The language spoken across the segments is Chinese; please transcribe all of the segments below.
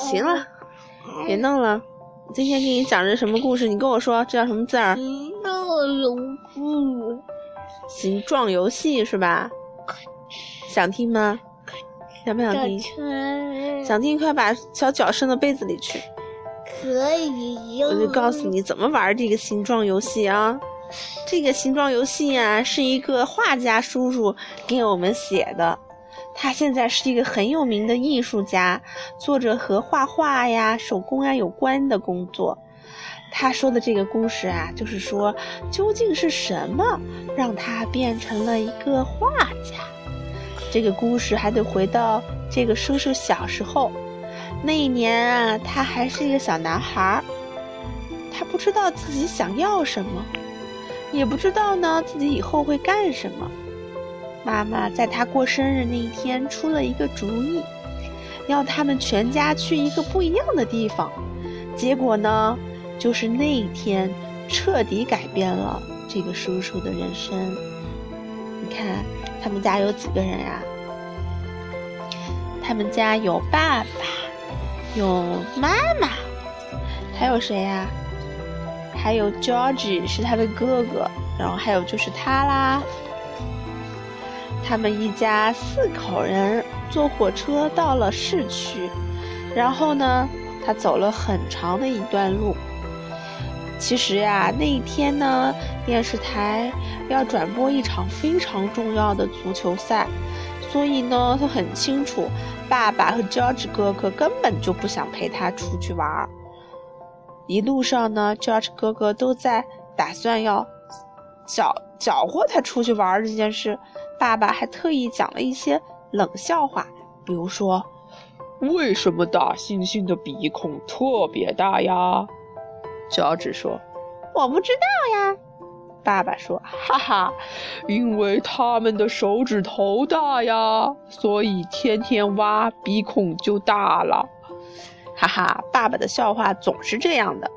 行了，别弄了。今天给你讲的什么故事？你跟我说，这叫什么字儿？形状游戏。形状游戏是吧？想听吗？想不想听？想听，快把小脚伸到被子里去。可以。我就告诉你怎么玩这个形状游戏啊！这个形状游戏呀，是一个画家叔叔给我们写的。他现在是一个很有名的艺术家，做着和画画呀、手工呀有关的工作。他说的这个故事啊，就是说，究竟是什么让他变成了一个画家？这个故事还得回到这个叔叔小时候。那一年啊，他还是一个小男孩，他不知道自己想要什么，也不知道呢自己以后会干什么。妈妈在他过生日那一天出了一个主意，要他们全家去一个不一样的地方。结果呢，就是那一天彻底改变了这个叔叔的人生。你看，他们家有几个人呀？他们家有爸爸。有妈妈，还有谁呀？还有 George 是他的哥哥，然后还有就是他啦。他们一家四口人坐火车到了市区，然后呢，他走了很长的一段路。其实呀，那一天呢，电视台要转播一场非常重要的足球赛。所以呢，他很清楚，爸爸和 George 哥哥根本就不想陪他出去玩儿。一路上呢，George 哥哥都在打算要搅搅和他出去玩儿这件事。爸爸还特意讲了一些冷笑话，比如说：“为什么大猩猩的鼻孔特别大呀？”George 说：“我不知道呀。”爸爸说：“哈哈，因为他们的手指头大呀，所以天天挖鼻孔就大了。”哈哈，爸爸的笑话总是这样的。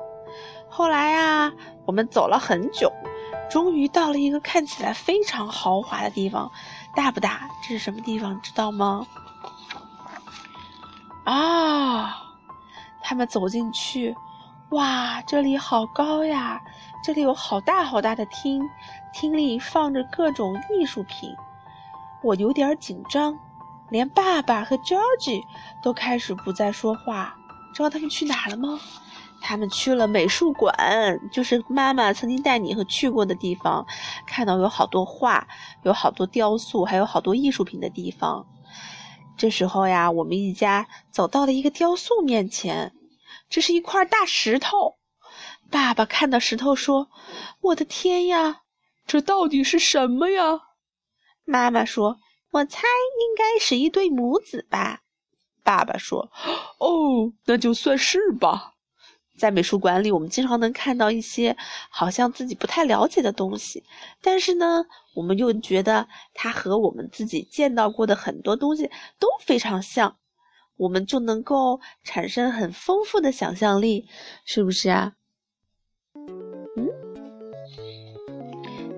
后来呀，我们走了很久，终于到了一个看起来非常豪华的地方。大不大？这是什么地方？知道吗？啊！他们走进去，哇，这里好高呀！这里有好大好大的厅，厅里放着各种艺术品。我有点紧张，连爸爸和 George 都开始不再说话。知道他们去哪了吗？他们去了美术馆，就是妈妈曾经带你和去过的地方，看到有好多画，有好多雕塑，还有好多艺术品的地方。这时候呀，我们一家走到了一个雕塑面前，这是一块大石头。爸爸看到石头说：“我的天呀，这到底是什么呀？”妈妈说：“我猜应该是一对母子吧。”爸爸说：“哦，那就算是吧。”在美术馆里，我们经常能看到一些好像自己不太了解的东西，但是呢，我们又觉得它和我们自己见到过的很多东西都非常像，我们就能够产生很丰富的想象力，是不是啊？嗯，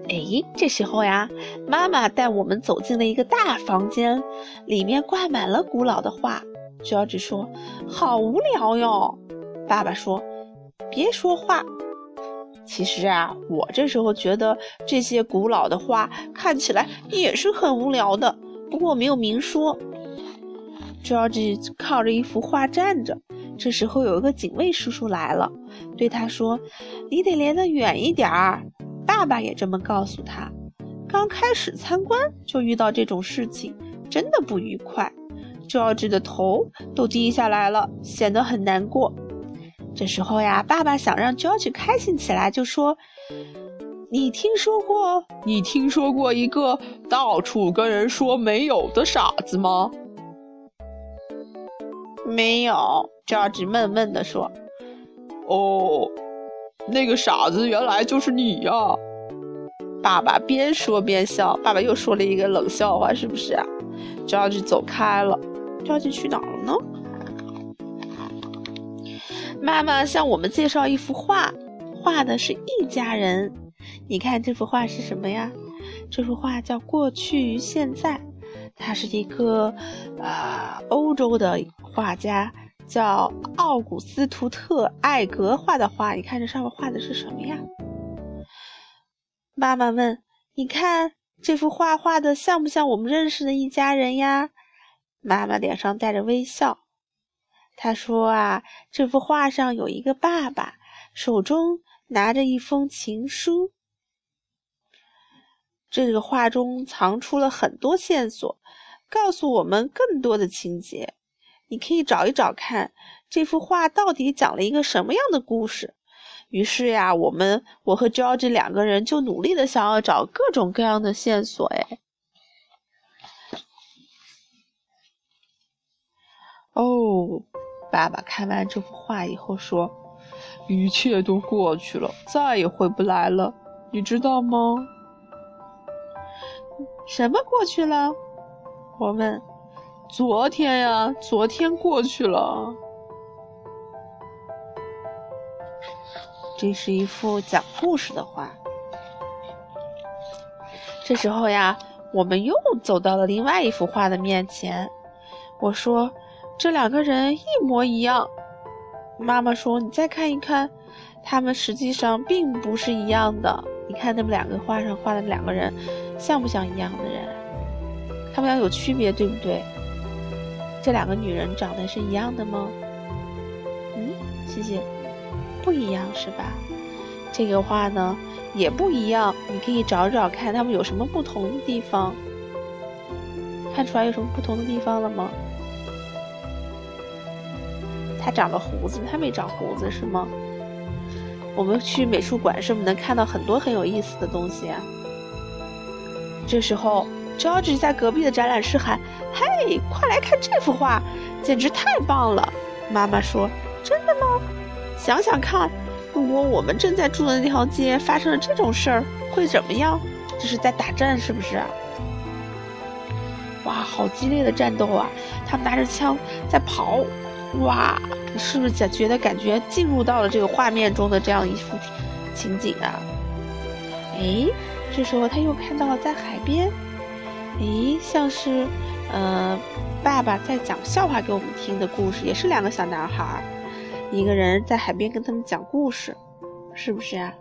哎，这时候呀，妈妈带我们走进了一个大房间，里面挂满了古老的画。George 说：“好无聊哟。”爸爸说：“别说话。”其实啊，我这时候觉得这些古老的画看起来也是很无聊的，不过我没有明说。George 靠着一幅画站着。这时候有一个警卫叔叔来了，对他说：“你得离得远一点儿。”爸爸也这么告诉他。刚开始参观就遇到这种事情，真的不愉快。George 的头都低下来了，显得很难过。这时候呀，爸爸想让 George 开心起来，就说：“你听说过？你听说过一个到处跟人说没有的傻子吗？”没有，George 闷闷地说：“哦，那个傻子原来就是你呀！”爸爸边说边笑。爸爸又说了一个冷笑话，是不是啊？George 走开了。George 去哪了呢？妈妈向我们介绍一幅画，画的是一家人。你看这幅画是什么呀？这幅画叫《过去与现在》。他是一个啊欧洲的画家，叫奥古斯图特·艾格画的画。你看这上面画的是什么呀？妈妈问：“你看这幅画画的像不像我们认识的一家人呀？”妈妈脸上带着微笑。他说：“啊，这幅画上有一个爸爸，手中拿着一封情书。这个画中藏出了很多线索。”告诉我们更多的情节，你可以找一找看，这幅画到底讲了一个什么样的故事。于是呀，我们我和 George 两个人就努力的想要找各种各样的线索。哎，哦，爸爸看完这幅画以后说：“一切都过去了，再也回不来了，你知道吗？”什么过去了？我问：“昨天呀，昨天过去了。”这是一幅讲故事的画。这时候呀，我们又走到了另外一幅画的面前。我说：“这两个人一模一样。”妈妈说：“你再看一看，他们实际上并不是一样的。你看那么两个画上画的两个人，像不像一样的人？”他们俩有区别，对不对？这两个女人长得是一样的吗？嗯，谢谢，不一样是吧？这个画呢也不一样，你可以找找看，他们有什么不同的地方？看出来有什么不同的地方了吗？他长了胡子，他没长胡子是吗？我们去美术馆是不是能看到很多很有意思的东西啊？这时候。George 在隔壁的展览室喊：“嘿，快来看这幅画，简直太棒了！”妈妈说：“真的吗？想想看，如果我们正在住的那条街发生了这种事儿，会怎么样？这是在打战，是不是？哇，好激烈的战斗啊！他们拿着枪在跑，哇，你是不是觉觉得感觉进入到了这个画面中的这样一幅情景啊？哎，这时候他又看到了在海边。”哎，像是，呃，爸爸在讲笑话给我们听的故事，也是两个小男孩，一个人在海边跟他们讲故事，是不是呀？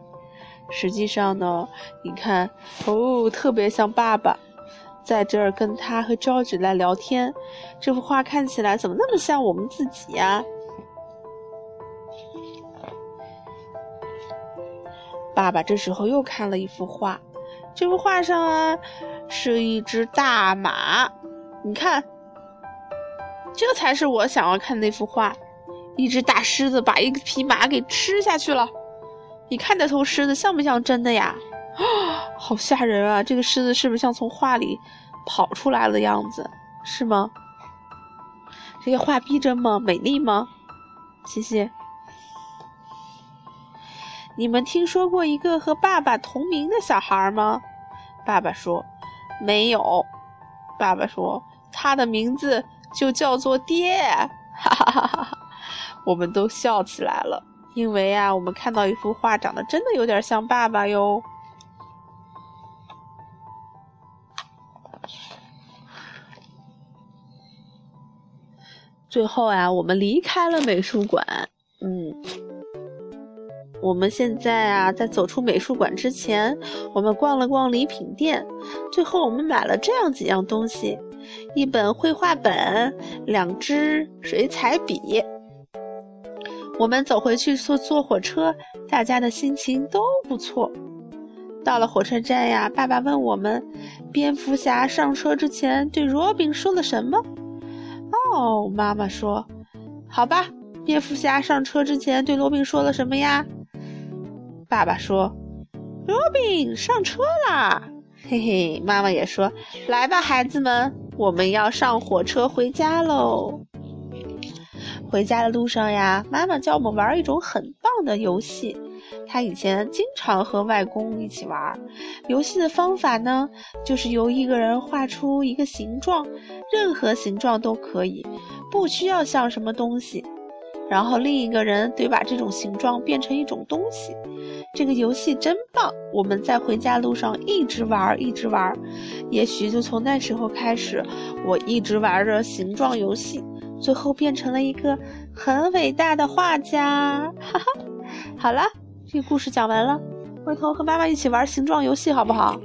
实际上呢，你看，哦，特别像爸爸，在这儿跟他和乔治来聊天。这幅画看起来怎么那么像我们自己呀？爸爸这时候又看了一幅画，这幅画上啊。是一只大马，你看，这才是我想要看那幅画。一只大狮子把一匹马给吃下去了。你看那头狮子像不像真的呀？啊，好吓人啊！这个狮子是不是像从画里跑出来的样子？是吗？这个画逼真吗？美丽吗？谢谢。你们听说过一个和爸爸同名的小孩吗？爸爸说。没有，爸爸说他的名字就叫做爹，哈哈哈哈哈！我们都笑起来了，因为啊，我们看到一幅画，长得真的有点像爸爸哟。最后啊，我们离开了美术馆，嗯。我们现在啊，在走出美术馆之前，我们逛了逛礼品店，最后我们买了这样几样东西：一本绘画本，两支水彩笔。我们走回去坐坐火车，大家的心情都不错。到了火车站呀，爸爸问我们：蝙蝠侠上车之前对罗宾说了什么？哦，妈妈说：好吧，蝙蝠侠上车之前对罗宾说了什么呀？爸爸说：“罗宾上车啦！”嘿嘿，妈妈也说：“来吧，孩子们，我们要上火车回家喽。”回家的路上呀，妈妈教我们玩一种很棒的游戏。他以前经常和外公一起玩儿游戏的方法呢，就是由一个人画出一个形状，任何形状都可以，不需要像什么东西。然后另一个人得把这种形状变成一种东西。这个游戏真棒，我们在回家路上一直玩儿，一直玩儿。也许就从那时候开始，我一直玩着形状游戏，最后变成了一个很伟大的画家。哈哈，好了。这个故事讲完了回头和妈妈一起玩形状游戏好不好？